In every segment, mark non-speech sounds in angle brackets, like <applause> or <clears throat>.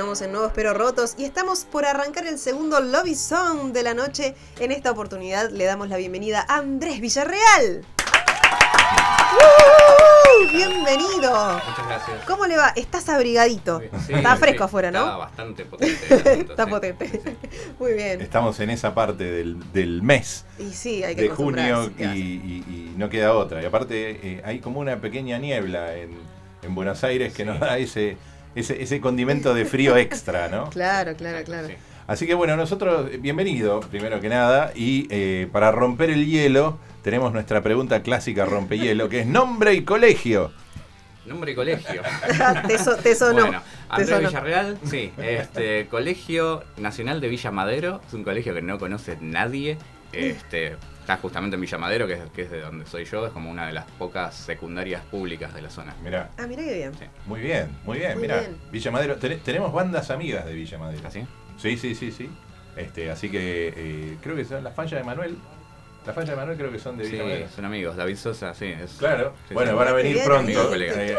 Continuamos en Nuevos Pero Rotos y estamos por arrancar el segundo Lobby Song de la noche. En esta oportunidad le damos la bienvenida a Andrés Villarreal. ¡Uh! Bienvenido. Muchas gracias. ¿Cómo le va? Estás abrigadito. Sí, está sí, fresco afuera, Está ¿no? bastante potente. asunto, Está sí. potente. Muy bien. Estamos en esa parte del, del mes Y sí, hay que de junio acostumbrarse, ¿qué y, no queda otra. Y aparte eh, hay como una pequeña niebla en, en Buenos Aires que Sí. nos da ese, ese, ese condimento de frío extra, ¿no? <laughs> Claro, claro, claro. Sí. Así que bueno, nosotros, bienvenido, primero que nada, y eh, para romper el hielo, tenemos nuestra pregunta clásica rompehielo, que es nombre y colegio. Nombre y colegio. <laughs> te, so- te sonó. Bueno, te Andrés sonó. Villarreal, sí. Este, Colegio Nacional de Villa Madero. Es un colegio que no conoce nadie. Este, está justamente en Villa Madero, que es, que es de donde soy yo. Es como una de las pocas secundarias públicas de la zona. Mira, Ah, mira qué bien. Sí. muy bien, muy bien, mira. bien. Villa Madero, ten- tenemos bandas amigas de Villa Madero. ¿Así? Sí, sí, sí, sí. Este, así que eh, creo que son las fallas de Manuel. Las fallas de Manuel creo que son de Sí, Villa Madero. son amigos. David Sosa, sí. Es, Claro, sí, bueno, sí. van a venir bien, pronto. amigo, ahí. colega. Eh,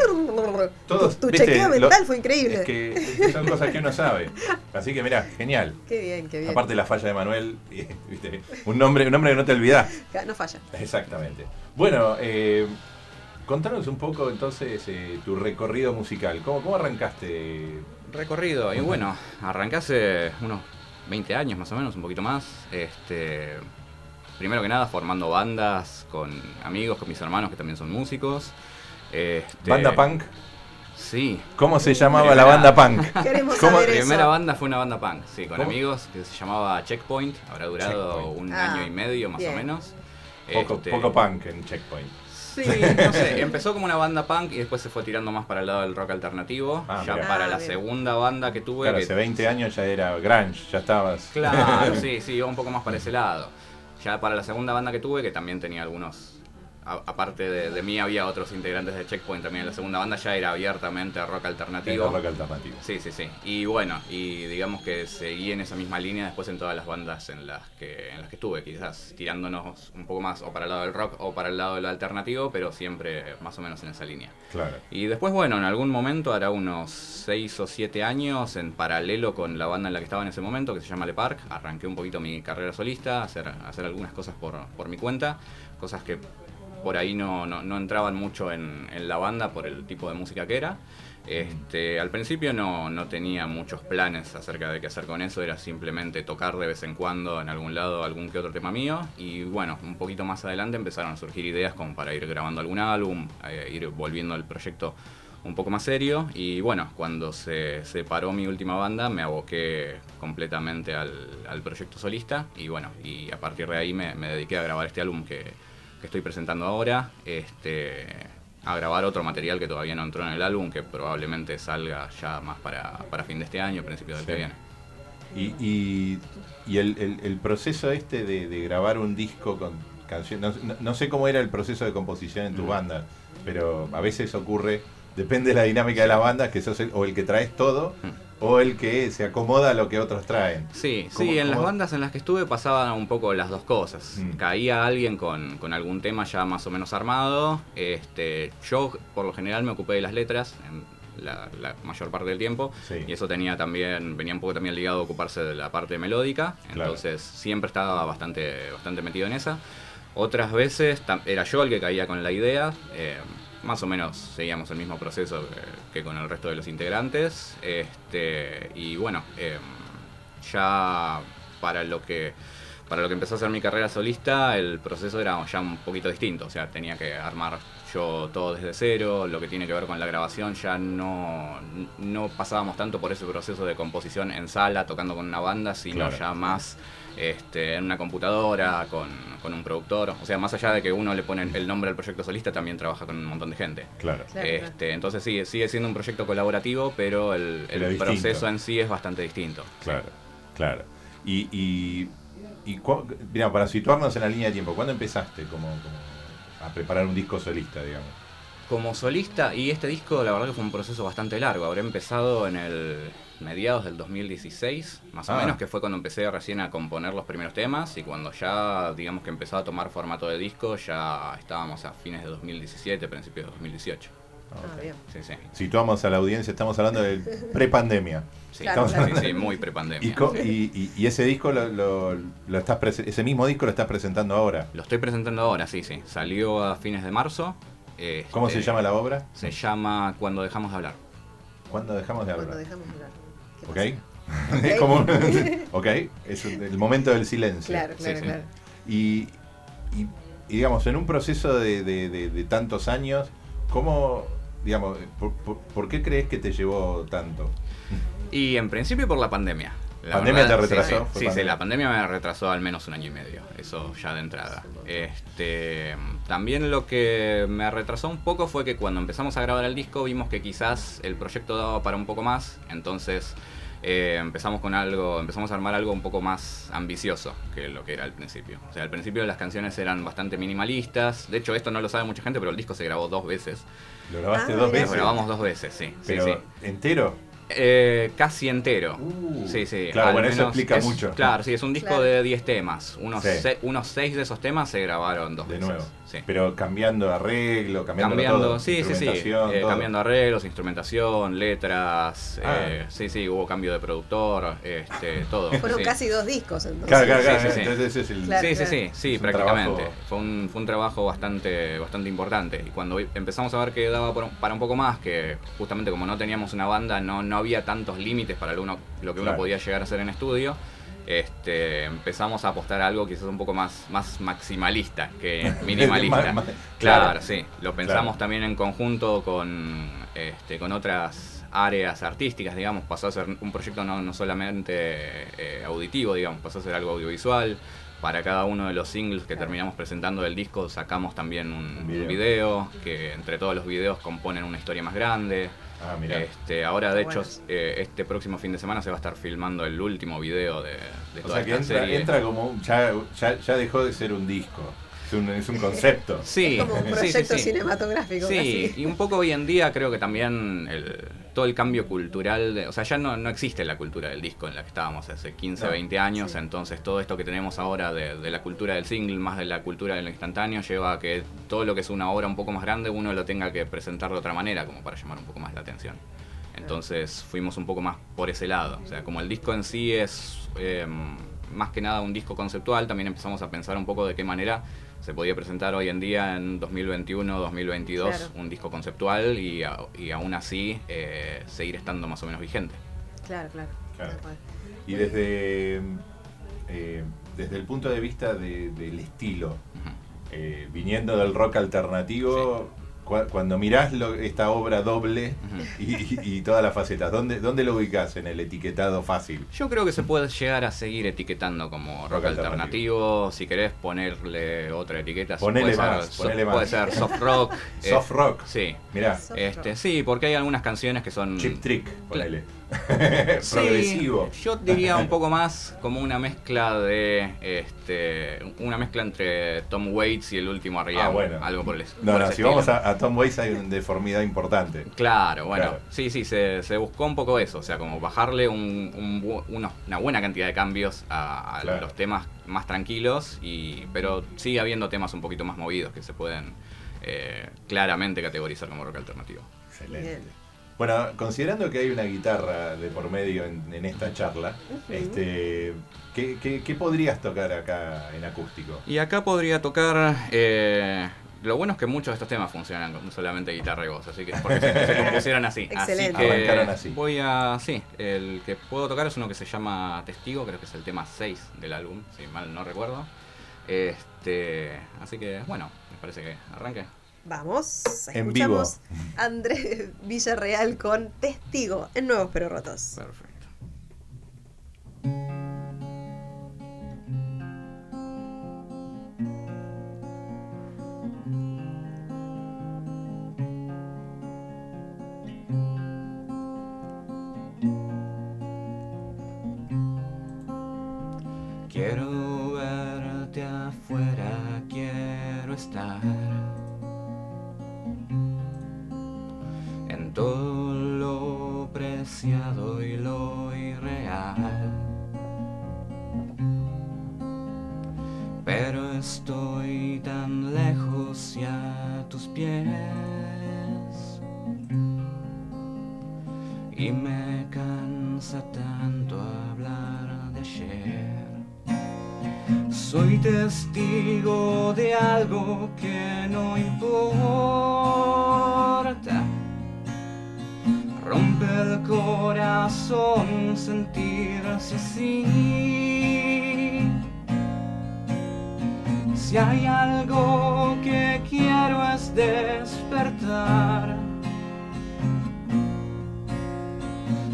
todos, tu, viste, chequeo lo- mental fue increíble. Es que, es que son cosas que uno sabe. Así que mira, genial. <laughs> Qué bien, qué bien. Aparte la falla de Manuel, <laughs> ¿viste? Un, nombre, un nombre que no te olvidás. No falla. Exactamente. Bueno, eh, contanos un poco entonces eh, tu recorrido musical. ¿Cómo, cómo arrancaste? recorrido. Y bueno, arranqué hace unos 20 años más o menos, un poquito más. Este, primero que nada formando bandas con amigos, con mis hermanos que también son músicos. Este, ¿Banda punk? Sí. ¿Cómo se llamaba Primera- la banda punk? <laughs> Queremos ¿Cómo? saber La eso. primera banda fue una banda punk, sí, con ¿Cómo? amigos, que se llamaba Checkpoint. Habrá durado Checkpoint. un Ah, año y medio más bien. o menos. Poco, Este, poco punk en Checkpoint. Sí, no sé, empezó como una banda punk y después se fue tirando más para el lado del rock alternativo. Ah, ya mira. para Ah, la bien. segunda banda que tuve. Claro, que hace 20 años ya era grunge, ya estabas. Claro, <laughs> sí, sí, iba un poco más para ese lado. Ya para la segunda banda que tuve, que también tenía algunos. Aparte de, de mí, había otros integrantes de Checkpoint también en la segunda banda, ya era abiertamente rock alternativo. Era rock alternativo. Sí, sí, sí. Y bueno, y digamos que seguí en esa misma línea después en todas las bandas en las que, en las que estuve, quizás tirándonos un poco más o para el lado del rock o para el lado del alternativo, pero siempre más o menos en esa línea. Claro. Y después, bueno, en algún momento, hará unos 6 o 7 años, en paralelo con la banda en la que estaba en ese momento, que se llama Le Parc, arranqué un poquito mi carrera solista, hacer, hacer algunas cosas por, por mi cuenta, cosas que por ahí no, no, entraban mucho en, la banda por el tipo de música que era. Este, al principio no, no tenía muchos planes acerca de qué hacer con eso, era simplemente tocar de vez en cuando en algún lado algún que otro tema mío. Y bueno, un poquito más adelante empezaron a surgir ideas como para ir grabando algún álbum, eh, ir volviendo el proyecto un poco más serio. Y bueno, cuando se separó mi última banda me aboqué completamente al, al proyecto solista. Y bueno, y a partir de ahí me dediqué a grabar este álbum que, que estoy presentando ahora, este, a grabar otro material que todavía no entró en el álbum, que probablemente salga ya más para, para fin de este año, principio del Sí. que viene. Y, y, y el, el- el proceso este de, de grabar un disco con canciones, no, no- sé cómo era el proceso de composición en tu Mm. banda, pero a veces ocurre, depende de la dinámica de la banda, que sos el, o el que traes todo Mm. O el que se acomoda a lo que otros traen. Sí, ¿Cómo- sí, en las bandas en las que estuve pasaban un poco las dos cosas. Mm. Caía alguien con, con algún tema ya más o menos armado. Este, yo por lo general me ocupé de las letras en la, la mayor parte del tiempo. Sí. Y eso tenía también, venía un poco también ligado a ocuparse de la parte melódica. Claro. Entonces siempre estaba bastante, bastante metido en esa. Otras veces era yo el que caía con la idea. eh, más o menos seguíamos el mismo proceso que, con el resto de los integrantes. Este, y bueno, eh, ya para lo que para lo que empezó a ser mi carrera solista, el proceso era ya un poquito distinto. O sea, tenía que armar yo todo desde cero. Lo que tiene que ver con la grabación ya no, no pasábamos tanto por ese proceso de composición en sala, tocando con una banda, sino Claro. ya más este, en una computadora, con, con un productor. O sea, más allá de que uno le pone el nombre al proyecto solista, también trabaja con un montón de gente. Claro. Claro, este, Entonces sigue, sigue siendo un proyecto colaborativo, pero el, el Pero distinto. proceso en sí es bastante distinto. Claro, claro. Y, y y cu- mira, para situarnos en la línea de tiempo, ¿cuándo empezaste como, como a preparar un disco solista, digamos? Como solista, y este disco la verdad que fue un proceso bastante largo. Habré empezado en el mediados del 2016, más o Ah. menos, que fue cuando empecé recién a componer los primeros temas y cuando ya, digamos que empezó a tomar formato de disco, ya estábamos a fines de 2017, principios de 2018. Ah, bien. Sí, sí. Situamos a la audiencia, estamos hablando del prepandemia. Sí, Claro, sí, claro. sí, muy prepandemia. Y, co- sí. y, y- y ese disco lo, lo- lo estás ese mismo disco lo estás presentando ahora. Lo estoy presentando ahora, sí, sí. Salió a fines de marzo. Este, ¿Cómo se llama la obra? Se llama Cuando dejamos de hablar. ¿Cuándo dejamos de Cuando hablar? dejamos de hablar. ¿Qué ¿Ok? <laughs> Es como <laughs> ok, es el momento del silencio. Claro, claro, sí. claro. Y, y- y, digamos, en un proceso de, de- de- de tantos años, ¿cómo, digamos, por, por- por qué crees que te llevó tanto? Y en principio por la pandemia. La ¿Pandemia te retrasó? Sí, ¿Fue sí, sí, la pandemia me retrasó al menos un año y medio, eso ya de entrada. Este, también lo que me retrasó un poco fue que cuando empezamos a grabar el disco vimos que quizás el proyecto daba para un poco más, entonces eh, empezamos con algo, empezamos a armar algo un poco más ambicioso que lo que era al principio. O sea, al principio las canciones eran bastante minimalistas, de hecho esto no lo sabe mucha gente, pero el disco se grabó dos veces. ¿Lo grabaste Ah, dos veces? Lo grabamos dos veces, sí. Pero, sí. ¿entero? Eh, casi entero. Uh, sí, sí. claro, al bueno, eso explica es- mucho. Claro, sí, es un disco Claro. de 10 temas. Unos, Sí. se- unos 6 de esos temas se grabaron dos De veces. nuevo. Sí. Pero cambiando arreglo, cambiando, Cambiando, todo. sí, sí, sí. Eh, todo. cambiando arreglos, instrumentación, letras. Ah. eh, sí, sí, hubo cambio de productor, este, <laughs> todo. Fueron sí. casi dos discos entonces. Claro, claro, Sí, claro. sí, sí. Entonces ese es el... Claro. sí, sí, sí, sí, Es un prácticamente. trabajo- Fue, un, fue un trabajo bastante, bastante importante. Y cuando empezamos a ver que daba para un poco más, que justamente como no teníamos una banda, no, no había tantos límites para lo, uno- lo que uno podía llegar a hacer en estudio, este, empezamos a apostar a algo quizás un poco más, más maximalista que <laughs> minimalista. Claro, claro. sí. Lo pensamos Claro. también en conjunto con, este, con otras áreas artísticas, digamos, pasó a ser un proyecto no, no solamente eh, auditivo, digamos, pasó a ser algo audiovisual. Para cada uno de los singles que terminamos presentando del disco sacamos también un, video. un video, que entre todos los videos componen una historia más grande. Ah. Este, ahora, de hecho, eh, este próximo fin de semana se va a estar filmando el último video de, de o toda sea que esta entra, serie. entra como... un- Ya, ya, ya dejó de ser un disco. Es un, es un concepto. <laughs> Sí, Es como un sí, sí, proyecto sí. cinematográfico. Sí, casi. y un poco hoy en día creo que también el- todo el cambio cultural, de- o sea, ya no, no existe la cultura del disco en la que estábamos hace 15, No, 20 años, sí. entonces todo esto que tenemos ahora de, de la cultura del single más de la cultura del instantáneo lleva a que todo lo que es una obra un poco más grande uno lo tenga que presentar de otra manera como para llamar un poco más la atención. Entonces fuimos un poco más por ese lado, o sea, como el disco en sí es eh, más que nada un disco conceptual, también empezamos a pensar un poco de qué manera se podía presentar hoy en día en 2021, 2022 Claro. un disco conceptual y, a- y aún así eh, seguir estando más o menos vigente. Claro, claro. Claro. Y desde, eh, desde el punto de vista de- del estilo, eh, viniendo del rock alternativo, cuando mirás lo- esta obra doble y, y- y todas las facetas, ¿dónde, ¿dónde lo ubicás en el etiquetado fácil? Yo creo que se puede llegar a seguir etiquetando como rock, Rock alternativo. Si querés ponerle otra etiqueta, Ponele puede, más, ser, ponele puede más. ser soft rock. <laughs> eh, Soft rock, Sí. mirá, Soft Este, rock. sí, porque hay algunas canciones que son. chip trick, ponele. <laughs> Sí, Progresivo. Yo diría un <laughs> poco más como una mezcla de. Este, una mezcla entre Tom Waits y el último R.E.M. Ah, bueno. Algo por el No, por no, si vamos a, a Tom Waits hay una deformidad importante. Claro, bueno, Claro. sí, sí, se, se buscó un poco eso, o sea, como bajarle un, un una buena cantidad de cambios a, a Claro. los temas más tranquilos, y, pero sigue habiendo temas un poquito más movidos que se pueden eh, claramente categorizar como rock alternativo. Excelente. Bien. Bueno, considerando que hay una guitarra de por medio en, en esta charla, este, ¿qué, qué, qué podrías tocar acá en acústico? Y acá podría tocar. eh, lo bueno es que muchos de estos temas funcionan con solamente guitarra y voz, así que porque se, se compusieron así. <laughs> Excelente. Así que Arrancaron así. Voy a. Sí, el que puedo tocar es uno que se llama Testigo, creo que es el tema 6 del álbum, si mal no recuerdo. Este, así que bueno, me parece que arranque. Vamos, En escuchamos a Andrés <laughs> Villarreal con Testigo en Nuevos Pero Rotos. Perfecto. Algo que no importa. Rompe el corazón sentirse así. Si hay algo que quiero es despertar.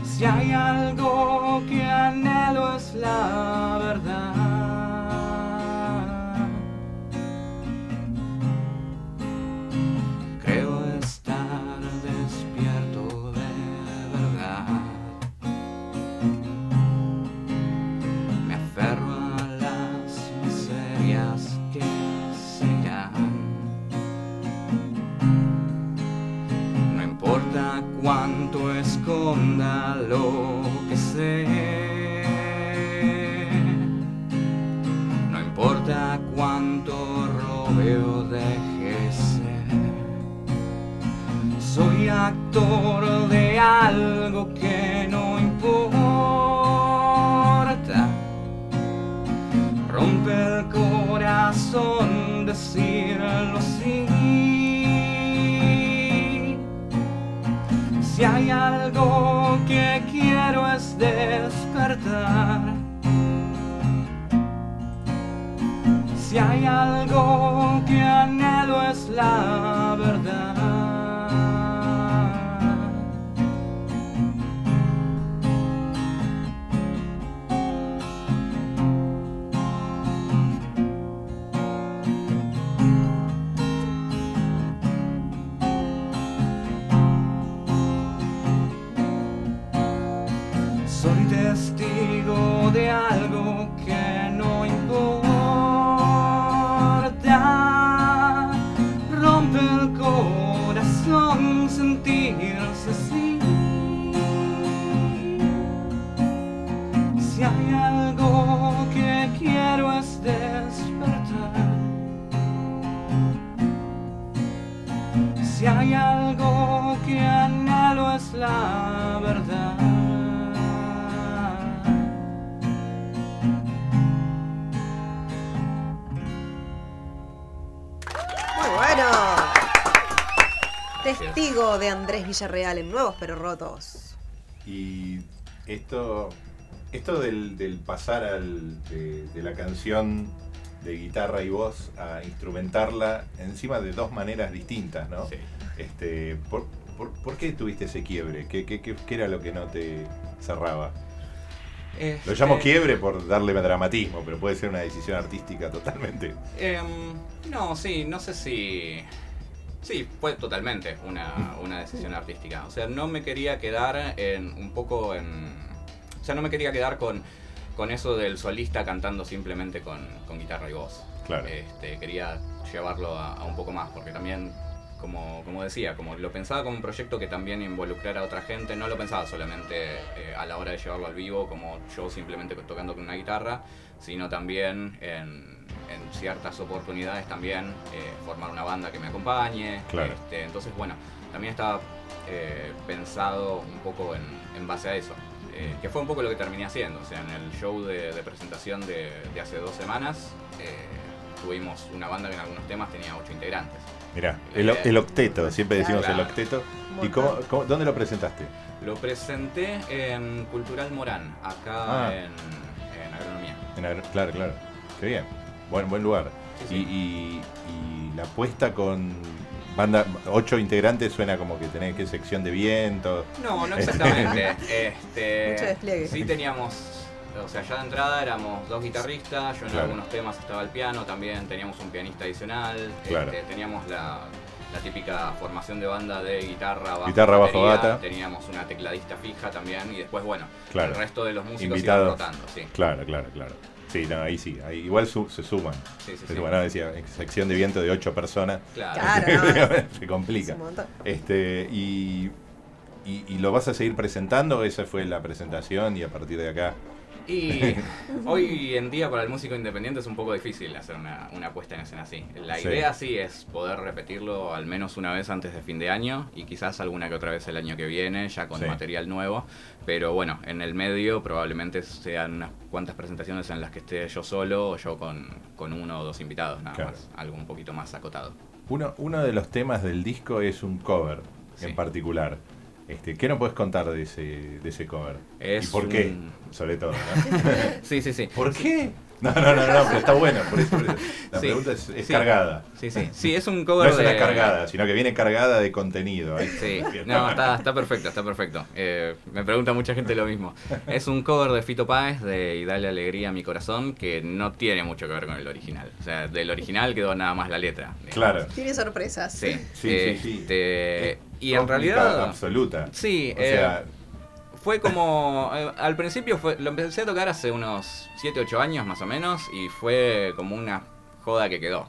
Si hay algo que anhelo es la verdad. Esconda lo que sé. No importa cuánto robe o deje ser. Soy actor de algo que no importa. Rompe el corazón decirlo Si hay algo que quiero es despertar. Si hay algo que anhelo es la Villarreal en Nuevos pero Rotos. Y esto, esto del, del pasar al, de, de la canción de guitarra y voz a instrumentarla encima de dos maneras distintas, ¿no? Sí. Este, ¿por, por, por qué tuviste ese quiebre? ¿Qué, qué, qué- qué era lo que no te cerraba? Lo llamo Este, quiebre por darle dramatismo, pero puede ser una decisión artística totalmente. Em, no, sí, no sé si. Sí, fue totalmente una, una decisión artística. O sea, no me quería quedar en un poco en. O sea, no me quería quedar con, con eso del solista cantando simplemente con, con guitarra y voz. Claro. Este, quería llevarlo a, a un poco más, porque también, como, como decía, como lo pensaba como un proyecto que también involucrara a otra gente, no lo pensaba solamente eh, a la hora de llevarlo al vivo, como yo simplemente tocando con una guitarra, sino también en, en ciertas oportunidades también eh, formar una banda que me acompañe. Claro. Este, entonces, bueno, también estaba eh, pensado un poco en, en base a eso. eh, que fue un poco lo que terminé haciendo. O sea, en el show de, de presentación de, de hace dos semanas eh, tuvimos una banda que en algunos temas tenía ocho integrantes. Mirá, el, el octeto, siempre decimos el octeto. ¿Y cómo, cómo- dónde lo presentaste? Lo presenté en Cultural Morán, acá Ah. en, en Agronomía. En Agro- claro, claro. Qué bien. Buen, buen lugar. Sí, Y, sí. y- y la puesta con banda, ocho integrantes suena como que tenés que sección de viento. No, no <laughs> exactamente. este, Mucho despliegue. Sí teníamos, o sea, ya de entrada éramos dos guitarristas, yo en Claro. algunos temas estaba el piano, también teníamos un pianista adicional, Claro. este, teníamos la, la típica formación de banda de guitarra, bajo, Guitarra, bajo, batería, bata. Teníamos una tecladista fija también y después, bueno, Claro. el resto de los músicos Invitados. iban rotando, sí. Claro, claro, claro. Sí, no, ahí sí. Ahí igual su- se suman. Sí, sí, se sí. suman, no, decía, sección de viento de ocho personas. Claro. Claro, no. <laughs> se complica. Es un montón. Este, y, y, y lo vas a seguir presentando, esa fue la presentación y a partir de acá. Y <laughs> hoy en día para el músico independiente es un poco difícil hacer una, una puesta en escena así. La Sí. idea sí es poder repetirlo al menos una vez antes de fin de año y quizás alguna que otra vez el año que viene, ya con Sí. material nuevo. Pero bueno, en el medio probablemente sean unas cuantas presentaciones en las que esté yo solo o yo con, con uno o dos invitados, nada Claro. más. Algo un poquito más acotado. Uno, uno de los temas del disco es un cover Sí. en particular. Este, ¿Qué nos puedes contar de ese, de ese cover? Es ¿Y por qué? un- Sobre todo, ¿no? <laughs> Sí, sí, sí. ¿Por qué? No, no, no, no, pero está bueno. Por eso, por eso. La Sí, pregunta es, es sí. cargada. Sí, sí. Sí, es un No cover es una de- cargada, sino que viene cargada de contenido. Ahí. Sí, <laughs> no, está, está perfecto, está perfecto. Eh, me pregunta mucha gente lo mismo. Es un cover de Fito Páez de Y Dale Alegría a mi corazón que no tiene mucho que ver con el original. O sea, del original quedó nada más la letra. digamos. Claro. Tiene sorpresas. Sí, Sí, sí, sí. este, Y en realidad... Absoluta. Sí, O eh, sea, fue como. eh, al principio fue, lo empecé a tocar hace unos 7, 8 años más o menos y fue como una joda que quedó,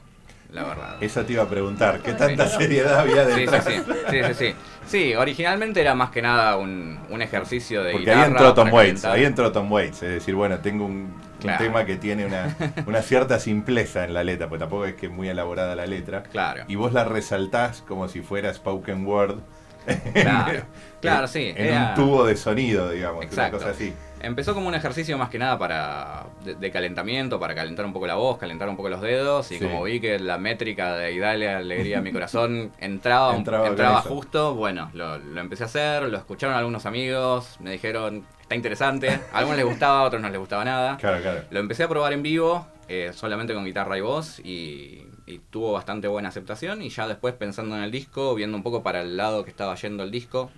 la verdad. esa te iba a preguntar. ¿Qué Sí. tanta seriedad había Sí, sí, detrás? sí, sí, sí, sí. Sí, originalmente era más que nada un, un ejercicio de Porque guitarra. ahí entró Tom Waits, ahí entró Tom Waits, es decir, bueno, tengo un, un tema que tiene una, <laughs> una cierta simpleza en la letra, porque tampoco es que es muy elaborada la letra, Claro, y vos la resaltás como si fuera spoken word. <laughs> claro, claro, sí. En era- un tubo de sonido, digamos, Exacto. una cosa así. Empezó como un ejercicio más que nada para de, de calentamiento, para calentar un poco la voz, calentar un poco los dedos y Sí. como vi que la métrica de y dale alegría a mi corazón <laughs> entraba, Entraba entraba, justo, bueno, lo, lo empecé a hacer, lo escucharon algunos amigos, me dijeron, está interesante, a algunos les gustaba, a otros no les gustaba nada. Claro, claro. Lo empecé a probar en vivo, eh, solamente con guitarra y voz, y, y tuvo bastante buena aceptación. Y ya después pensando en el disco, viendo un poco para el lado que estaba yendo el disco,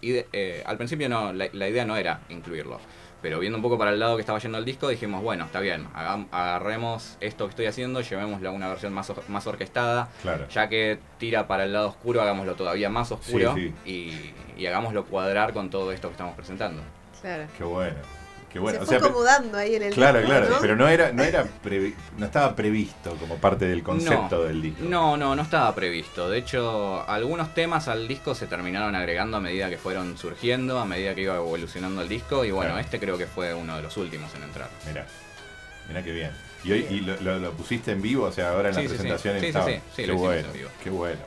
y de- eh, al principio no, la, la idea no era incluirlo. Pero viendo un poco para el lado que estaba yendo el disco, dijimos, bueno, está bien, agarremos esto que estoy haciendo, llevémoslo a una versión más, más orquestada, Claro. ya que tira para el lado oscuro, hagámoslo todavía más oscuro Sí, Y, y hagámoslo cuadrar con todo esto que estamos presentando. Claro. Qué bueno. Qué bueno. Se O fue sea, pe- acomodando ahí en el claro, disco, claro, ¿no? pero no era, no era previ- no estaba previsto como parte del concepto No, del disco. No, no, no estaba previsto. De hecho, algunos temas al disco se terminaron agregando a medida que fueron surgiendo, a medida que iba evolucionando el disco. Y bueno, Claro. este creo que fue uno de los últimos en entrar. Mirá, mirá qué bien. ¿Y, hoy, y lo, lo- lo pusiste en vivo? O sea, ahora en Sí, la sí, presentación Sí, estaba. sí. Sí, qué lo bueno, en vivo. qué bueno.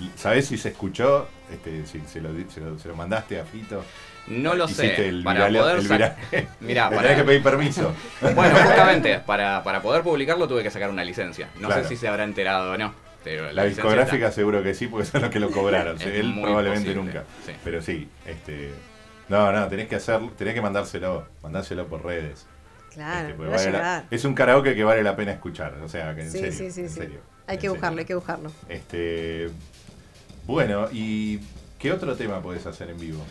¿Y ¿Sabés si se escuchó? Este, si se lo, di- se lo- se lo mandaste a Fito. No lo Hiciste sé. el para viral- poder el viral- <laughs> <laughs> Mirá, para- tenés que pedir permiso. Bueno, <laughs> justamente, para, para poder publicarlo tuve que sacar una licencia. No Claro. sé si se habrá enterado o no. Pero la, discográfica está. seguro que sí, porque son los que lo cobraron. Es Él probablemente posible, nunca. sí. Pero sí, este. No, no, tenés que hacer, tenés que mandárselo, mandárselo por redes. Claro, Este, vale la- es un karaoke que vale la pena escuchar. O sea, que en Sí, serio. sí, sí, en sí. serio, Hay en que serio. buscarlo, hay que buscarlo. Este, bueno, ¿y qué otro tema podés hacer en vivo?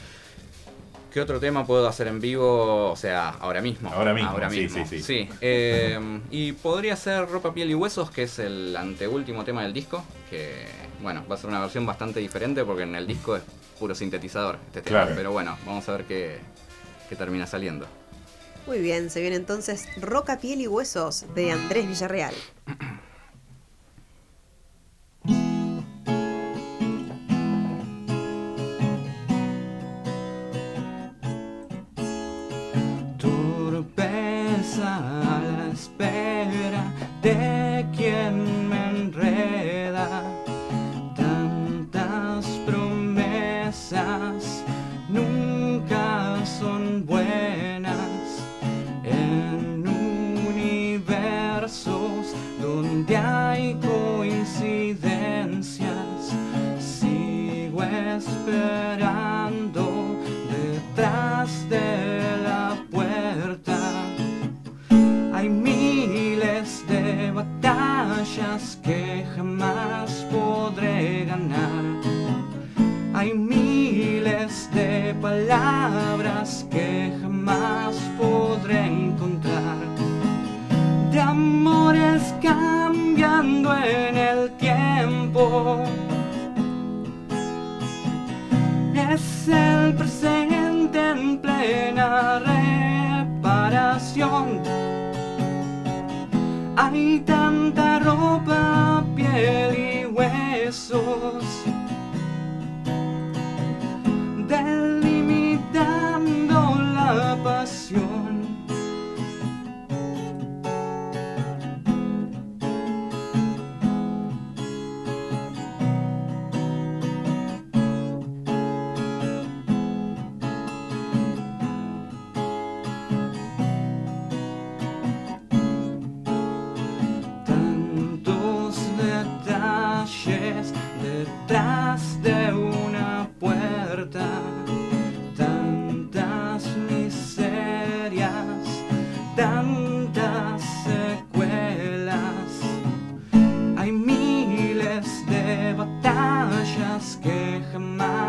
¿Qué otro tema puedo hacer en vivo? O sea, ahora mismo. Ahora mismo, sí, sí, sí. eh, y podría ser Ropa, Piel y Huesos, que es el anteúltimo tema del disco. Que, bueno, va a ser una versión bastante diferente porque en el disco es puro sintetizador este tema. Claro. Pero bueno, vamos a ver qué, qué termina saliendo. Muy bien, se viene entonces Roca, Piel y Huesos de Andrés Villarreal. <clears throat> que jamás podré ganar. Hay miles de palabras que jamás podré encontrar. De amores cambiando en el tiempo. Es el presente en plena reparación. Hay huesos, batallas que jamás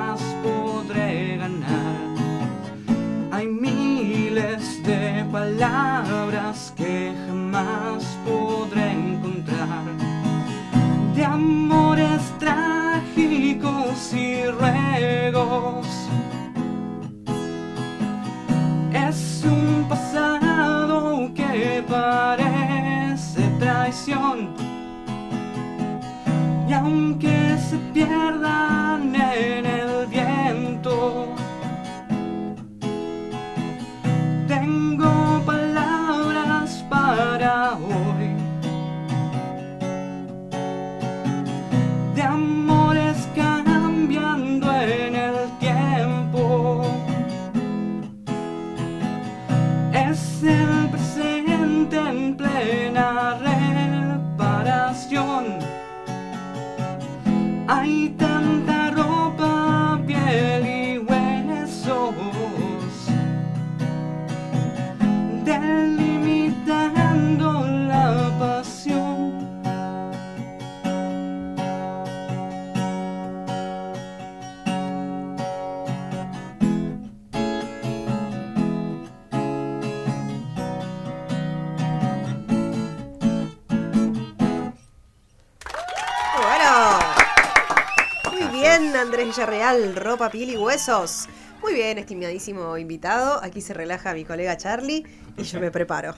Andrés Villarreal, ropa, piel y huesos. Muy bien, estimadísimo invitado. Aquí se relaja mi colega Charlie y yo me preparo.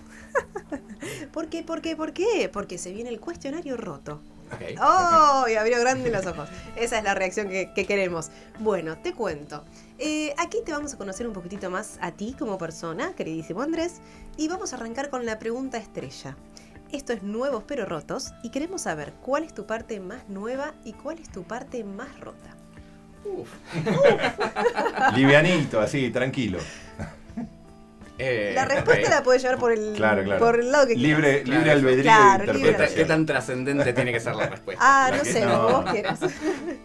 <laughs> ¿Por qué? ¿Por qué? ¿Por qué? Porque se viene el cuestionario roto. ¡Oh! Y abrió grande los ojos. Esa es la reacción que, que queremos. Bueno, te cuento. Eh, aquí te vamos a conocer un poquitito más a ti como persona, queridísimo Andrés, y vamos a arrancar con la pregunta estrella. Esto es Nuevos pero Rotos y queremos saber cuál es tu parte más nueva y cuál es tu parte más rota. Uf. <laughs> Livianito, así, tranquilo. <laughs> Eh, La respuesta la puedes llevar por el, Claro, claro. por el lado que Libre, Claro, libre albedrío claro, de libre ¿Qué, tan trascendente tiene que ser la respuesta? Ah, no que- sé, no. vos quieras.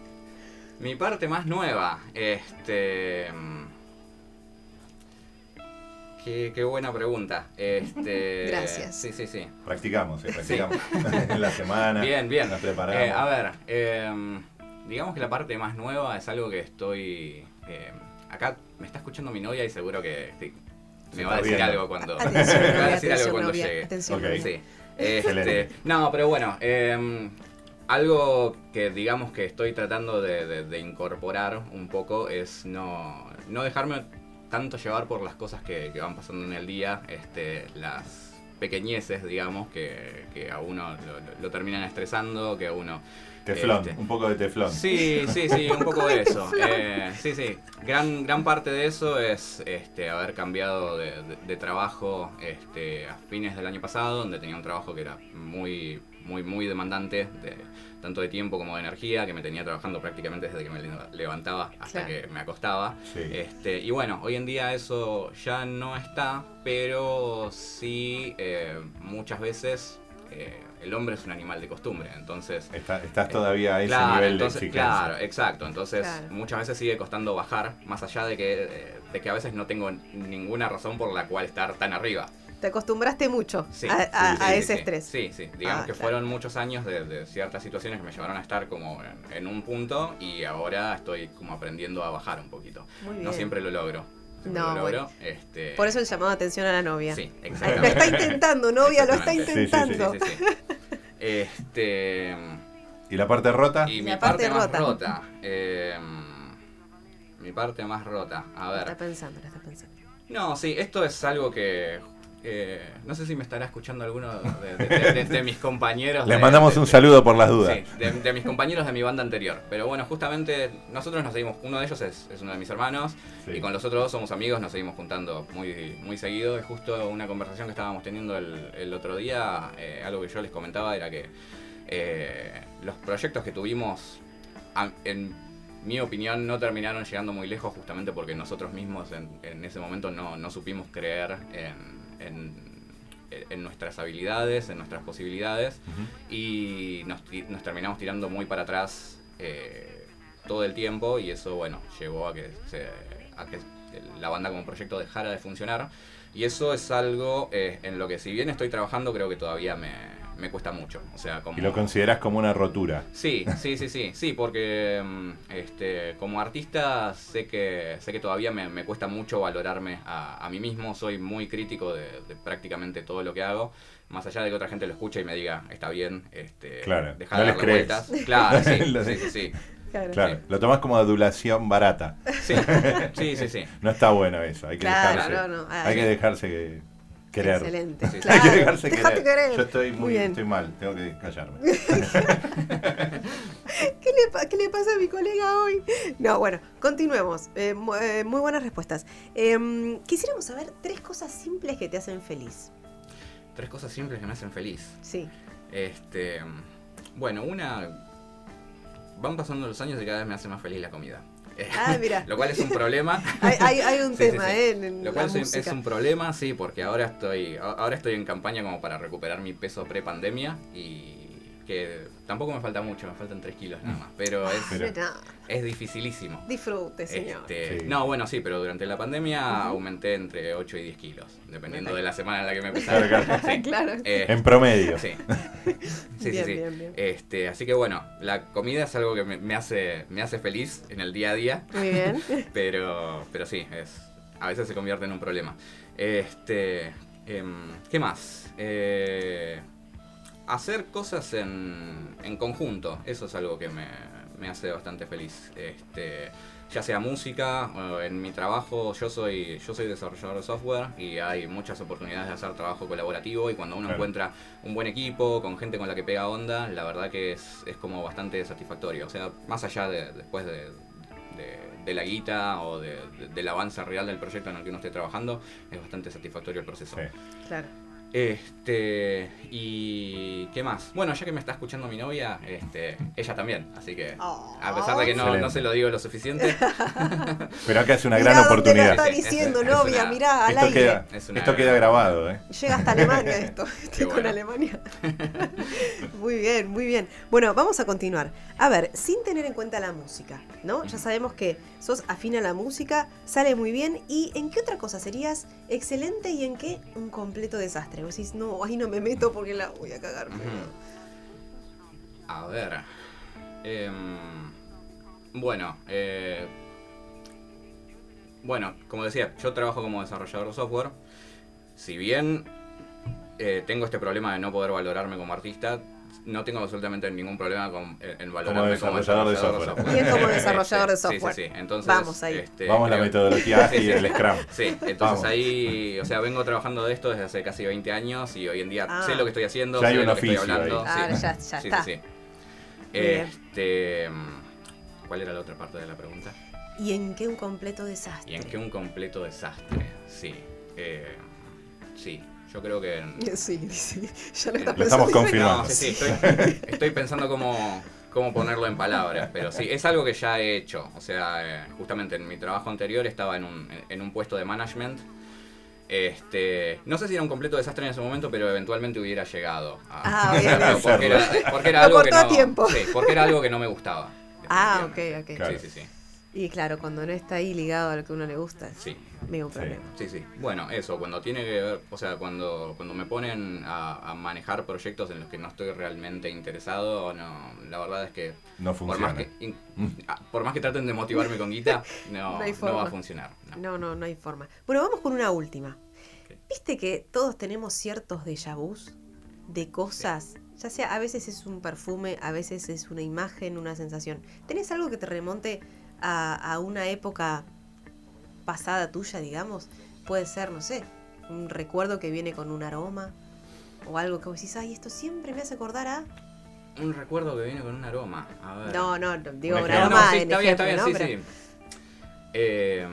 <laughs> Mi parte más nueva, este... mm, Qué, qué buena pregunta. Este, Gracias. Sí, sí, sí. Practicamos, eh, practicamos. en la semana. Bien, bien. Nos preparamos. Eh, a ver, eh, digamos que la parte más nueva es algo que estoy... eh, acá me está escuchando mi novia y seguro que sí, <laughs> me va a decir viendo. algo cuando... Atención, me va a decir algo cuando novia, llegue. atención, Ok. novia. Sí. Este, Excelente. no, pero bueno, eh, algo que digamos que estoy tratando de, de- de incorporar un poco es no, no dejarme tanto llevar por las cosas que, que van pasando en el día, este, las pequeñeces, digamos, que, que a uno lo, lo- lo terminan estresando, que a uno... Teflón, este, un poco de teflón. Sí, sí, sí, un poco de eso. <laughs> Eh, sí, sí. Gran, gran parte de eso es este, haber cambiado de, de- de trabajo este, a fines del año pasado, donde tenía un trabajo que era muy, muy, muy demandante, de, tanto de tiempo como de energía, que me tenía trabajando prácticamente desde que me le- levantaba hasta Claro. que me acostaba. Sí. Este, y bueno, hoy en día eso ya no está, pero sí eh, muchas veces eh, el hombre es un animal de costumbre, entonces... Está- estás todavía a ese Claro, nivel entonces, de exigencia. claro, exacto. Entonces, Claro. muchas veces sigue costando bajar, más allá de que, eh, de que a veces no tengo ninguna razón por la cual estar tan arriba. Te acostumbraste mucho Sí, a, a- sí, a sí, ese sí. estrés. Sí, sí. Digamos Ah, que claro. fueron muchos años de, de ciertas situaciones que me llevaron a estar como en, en un punto y ahora estoy como aprendiendo a bajar un poquito. Muy bien. No siempre lo logro. Siempre No, lo bueno. Este, Por eso el llamado de atención a la novia. Sí, Lo exactamente. está intentando, novia, lo está Exactamente. Sí, sí, sí, intentando. Sí, sí, sí. Este. ¿Y la parte rota? Y Y mi la parte, parte más rota. rota. eh, mi parte más rota. A Lo ver. está pensando, lo está pensando. No, sí, esto es algo que eh, no sé si me estará escuchando alguno de, de- de- de mis compañeros. Les mandamos un saludo por las dudas. Sí, de, mis compañeros de mi banda anterior. Pero bueno, justamente nosotros nos seguimos, uno de ellos es, es uno de mis hermanos Sí. y con los otros dos somos amigos, nos seguimos juntando muy, muy seguido. Es justo una conversación que estábamos teniendo el, el otro día, eh, algo que yo les comentaba era que eh, los proyectos que tuvimos, en mi opinión, no terminaron llegando muy lejos justamente porque nosotros mismos en, en ese momento no, no supimos creer en, en- en nuestras habilidades, en nuestras posibilidades y nos, nos terminamos tirando muy para atrás eh, todo el tiempo y eso, bueno, llevó a que, se- a que la banda como proyecto dejara de funcionar. Y eso es algo eh, en lo que si bien estoy trabajando creo que todavía me, me cuesta mucho. O sea, como... Y lo consideras como una rotura. Sí, sí, sí, sí, sí, porque mm, este, como artista sé que sé que todavía me, me cuesta mucho valorarme a, a mí mismo, soy muy crítico de, de prácticamente todo lo que hago, más allá de que otra gente lo escuche y me diga, está bien, este, Claro, deja no de les darle crees. vueltas. Claro, sí, <laughs> sí, sí, sí, Claro. Claro, lo tomás como adulación barata. sí, sí, sí, sí. <laughs> No está bueno eso, hay que Claro, dejarse. no, no, ah, hay que dejarse que- querer. Excelente. Sí, claro. Hay que dejarse querer. querer. Yo estoy muy, bien. estoy mal, tengo que callarme. <laughs> ¿Qué le, qué le pasa a mi colega hoy? No, bueno, continuemos. Eh, eh, muy buenas respuestas. Em, quisiéramos saber tres cosas simples que te hacen feliz. Tres cosas simples que me hacen feliz. Sí. Este, bueno, una van pasando los años y cada vez me hace más feliz la comida. Ah, mira. <laughs> Lo cual es un problema. <laughs> Hay, hay- hay un Sí, tema, sí. ¿eh? En, Lo cual es, es un problema, sí, porque ahora estoy ahora estoy en campaña como para recuperar mi peso pre-pandemia y que tampoco me falta mucho, me faltan 3 kilos nada más, pero es, Pero- es dificilísimo. disfrute, señor. Este, Sí. No, bueno, sí, pero durante la pandemia aumenté entre 8 y 10 kilos, dependiendo Perfecto. de la semana en la que me <laughs> pesaba. Claro, claro. Sí. <laughs> Claro. Eh, En promedio. sí. <laughs> Sí, Bien, sí, sí. bien, bien. Este, así que bueno, la comida es algo que me, me hace, me hace feliz en el día a día, Muy bien. pero, pero sí, es, a veces se convierte en un problema. Este, em, ¿Qué más? Eh, hacer cosas en, en conjunto, eso es algo que me, me hace bastante feliz. Este, ya sea música, o en mi trabajo, yo soy, yo soy desarrollador de software y hay muchas oportunidades de hacer trabajo colaborativo y cuando uno Claro. encuentra un buen equipo, con gente con la que pega onda, la verdad que es, es como bastante satisfactorio. O sea, más allá de después de, de- de la guita o de- de- del avance real del proyecto en el que uno esté trabajando, es bastante satisfactorio el proceso. Sí. Claro. Este, y ¿qué más? Bueno, ya que me está escuchando mi novia, este, ella también, así que Oh. a pesar de que no, no se lo digo lo suficiente, <laughs> Pero acá es una Mirá gran oportunidad. está diciendo, es- es novia, una- mirá, al Esto aire. queda, Es una- esto queda grabado, ¿eh? Llega hasta Alemania <laughs> esto. Estoy con. Alemania. <laughs> muy bien, muy bien. Bueno, vamos a continuar. A ver, sin tener en cuenta la música, ¿no? Ya sabemos que sos afín a la música, sale muy bien. ¿Y en qué otra cosa serías excelente y en qué un completo desastre? Decís, no, ahí no me meto porque la voy a cagar. pero- a ver, em, bueno, eh, bueno, como decía, yo trabajo como desarrollador de software, si bien eh, tengo este problema de no poder valorarme como artista, no tengo absolutamente ningún problema con, en, en valorarme como desarrollador de desarrollador de software. software. Bien como desarrollador de Este, sí, software. Sí, sí, Entonces, Vamos ahí. este, Vamos a la creo- metodología <laughs> Sí, ágil sí. del Scrum. Sí, entonces Vamos. ahí, o sea, vengo trabajando de esto desde hace casi 20 años y hoy en día Ah. sé lo que estoy haciendo, Ya hay sé un lo que estoy oficio hablando. ahí. sí. Ah, ya- ya Sí, sí, está. sí. Bien. Este, ¿Cuál era la otra parte de la pregunta? ¿Y en qué un completo desastre? ¿Y en qué un completo desastre? Sí. eh, sí, yo creo que... en- <laughs> Sí, sí, ya lo, Lo está estamos pensando. confirmando. No, sí, sí, estoy, estoy pensando cómo, cómo ponerlo en palabras, pero sí, es algo que ya he hecho. O sea, eh, justamente en mi trabajo anterior estaba en un, en un puesto de management. Este, no sé si era un completo desastre en ese momento, pero eventualmente hubiera llegado. a- Ah, <laughs> bien, porque, era, porque era Lo algo que no, tiempo. sí, porque era algo que no me gustaba. Ah, ok, ok. Claro. Sí, sí, sí. Y claro, cuando no está ahí ligado a lo que a uno le gusta, Sí. Sí. problema. Sí, sí. Bueno, eso, cuando tiene que ver, o sea, cuando, cuando me ponen a, a manejar proyectos en los que no estoy realmente interesado, no, la verdad es que No por más funciona. que, in- ah, por más que traten de motivarme con guita, <laughs> no, No va a funcionar. no. No, no, no hay forma. Bueno, vamos con una última. ¿Viste que todos tenemos ciertos déjà vus de cosas? Ya sea, a veces es un perfume, a veces es una imagen, una sensación. ¿Tenés algo que te remonte a, a una época pasada tuya, digamos? Puede ser, no sé, un recuerdo que viene con un aroma o algo que vos decís, ay, esto siempre me hace acordar a... Un recuerdo que viene con un aroma. A ver. No, no, digo Un aroma No, sí, en está bien, está bien, ¿no? sí, Pero sí. Eh,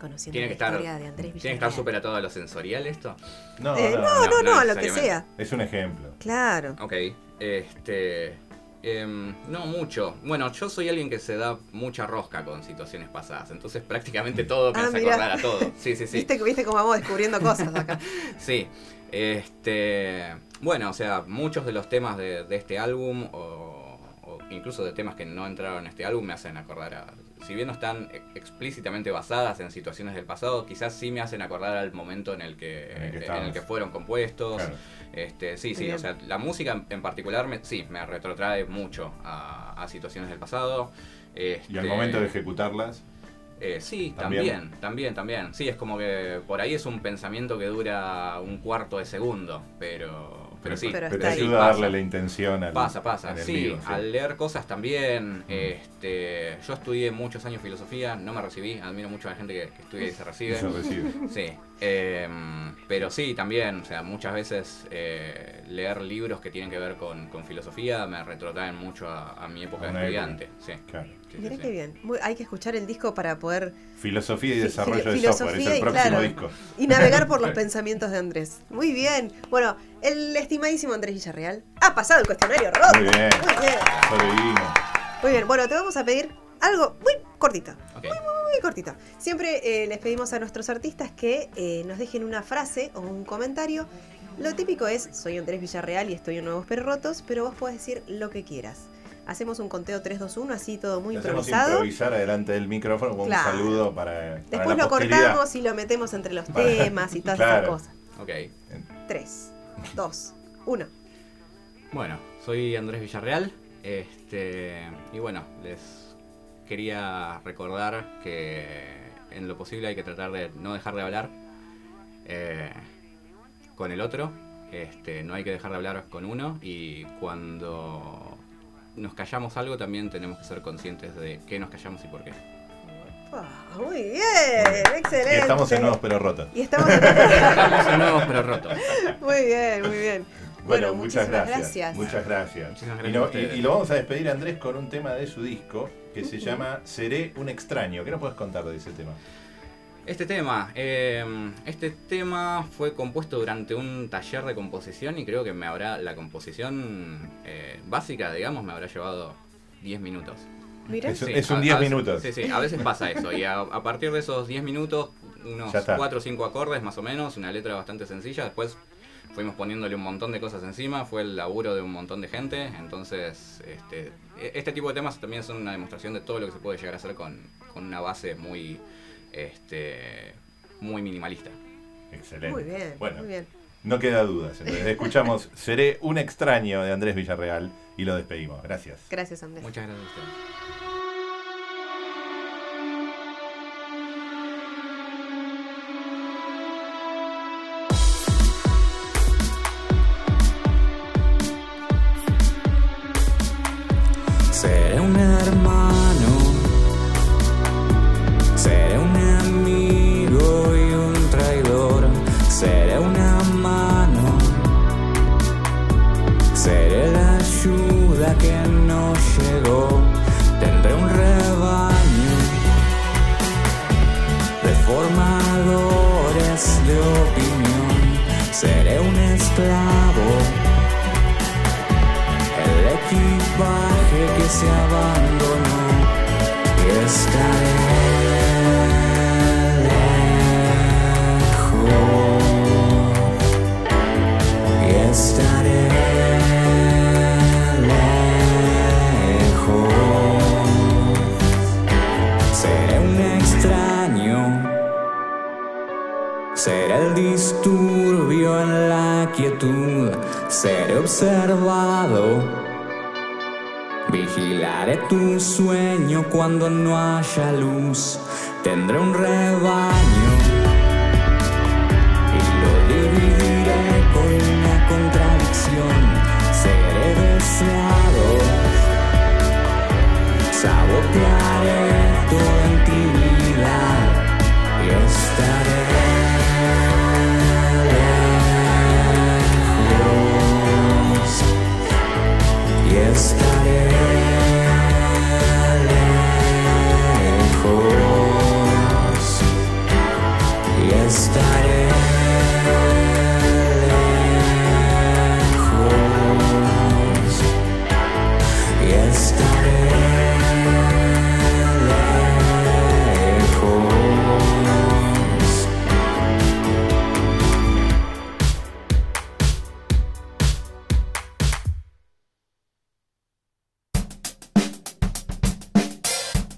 Conociendo tiene la estar, historia de Andrés tiene que estar Villarreal. súper atado a lo sensorial esto. No, Eh, no, no, no, no no, lo que sea. Es un ejemplo. Claro. Ok, este. Em, no mucho. Bueno, yo soy alguien que se da mucha rosca con situaciones pasadas, entonces <laughs> prácticamente todo me Ah, hace mirá. acordar a todo. Sí, sí, sí. ¿Viste, ¿Viste cómo vamos descubriendo cosas acá? <laughs> Sí. Este. Bueno, o sea, muchos de los temas de, de este álbum, o, o incluso de temas que no entraron en este álbum, me hacen acordar a. Si bien no están e- explícitamente basadas en situaciones del pasado, quizás sí me hacen acordar al momento en el que, En el que en estabas. el que fueron compuestos. Claro. Este, sí, sí, bien. o sea, la música en- particular, me, sí, me retrotrae mucho a, a situaciones del pasado. Y al Este, momento de ejecutarlas, eh, sí, También. también, también, también. Sí, es como que por ahí es un pensamiento que dura un cuarto de segundo, pero, pero sí. Pero pero ayuda a darle la intención al Pasa, pasa. el Sí, vivo, sí. al leer cosas también. Este, yo estudié muchos años filosofía, no me recibí, admiro mucho a la gente que, que estudia y se Y recibe. se recibe. Sí, eh, pero sí, también, o sea, muchas veces eh, leer libros que tienen que ver con, con filosofía me retrotraen mucho a, a mi época A de estudiante. Sí, Claro. Sí, sí. qué bien. Muy- hay que escuchar el disco para poder Filosofía y desarrollo filo- de software, es filosofía el y próximo claro. disco. y navegar por los <laughs> pensamientos de Andrés. Muy bien. Bueno, el estimadísimo Andrés Villarreal ha pasado el cuestionario roto. Muy bien. Muy bien. Sobrevivimos. Muy bien. Bueno, te vamos a pedir algo muy cortito. Ok. Muy cortito. Siempre eh, les pedimos a nuestros artistas que eh, nos dejen una frase o un comentario. Lo típico es, soy Andrés Villarreal y estoy en Nuevos Perrotos, pero vos podés decir lo que quieras. Hacemos un conteo 3, 2, 1, así todo muy improvisado. improvisar adelante del micrófono con Claro. un saludo para, para Después la lo cortamos y lo metemos entre los Para- temas y todas Claro. esas cosas. Ok. 3, 2, 1. Bueno, soy Andrés Villarreal. Este, y bueno, les quería recordar que en lo posible hay que tratar de no dejar de hablar eh, con el otro. Este, no hay que dejar de hablar con uno. Y cuando nos callamos algo, también tenemos que ser conscientes de qué nos callamos y por qué. Muy bien, excelente. Y estamos en nuevos pero rotos. Y estamos en Estamos en nuevos pero rotos. Muy bien, muy bien. Bueno, muchas gracias, Muchas gracias. Muchísimas y, gracias lo vamos a despedir a Andrés con un tema de su disco que se llama Seré un extraño. ¿Qué nos puedes contar de ese tema? Este tema, eh, este tema fue compuesto durante un taller de composición y creo que me habrá, la composición eh, básica, digamos, me habrá llevado 10 minutos. Mira, Es- es un 10 a veces- minutos. Sí, sí, a veces pasa eso. Y a, a partir de esos 10 minutos, unos Ya está. 4 o 5 acordes más o menos, una letra bastante sencilla. Después fuimos poniéndole un montón de cosas encima, fue el laburo de un montón de gente. Entonces, este, e- este tipo de temas también son una demostración de todo lo que se puede llegar a hacer con, con una base muy, este, muy minimalista. Excelente. muy bien, Bueno, muy bien. no queda dudas. Entonces, escuchamos <laughs> Seré un extraño de Andrés Villarreal y lo despedimos. Gracias. Gracias, Andrés. Muchas gracias a ustedes. Se abandonó. Y estaré lejos. Y estaré lejos. Seré un extraño. Seré el disturbio en la quietud, seré observado. Vigilaré tu sueño cuando no haya luz, tendré un rebaño y lo dividiré con una contradicción. Seré deseado, sabotearé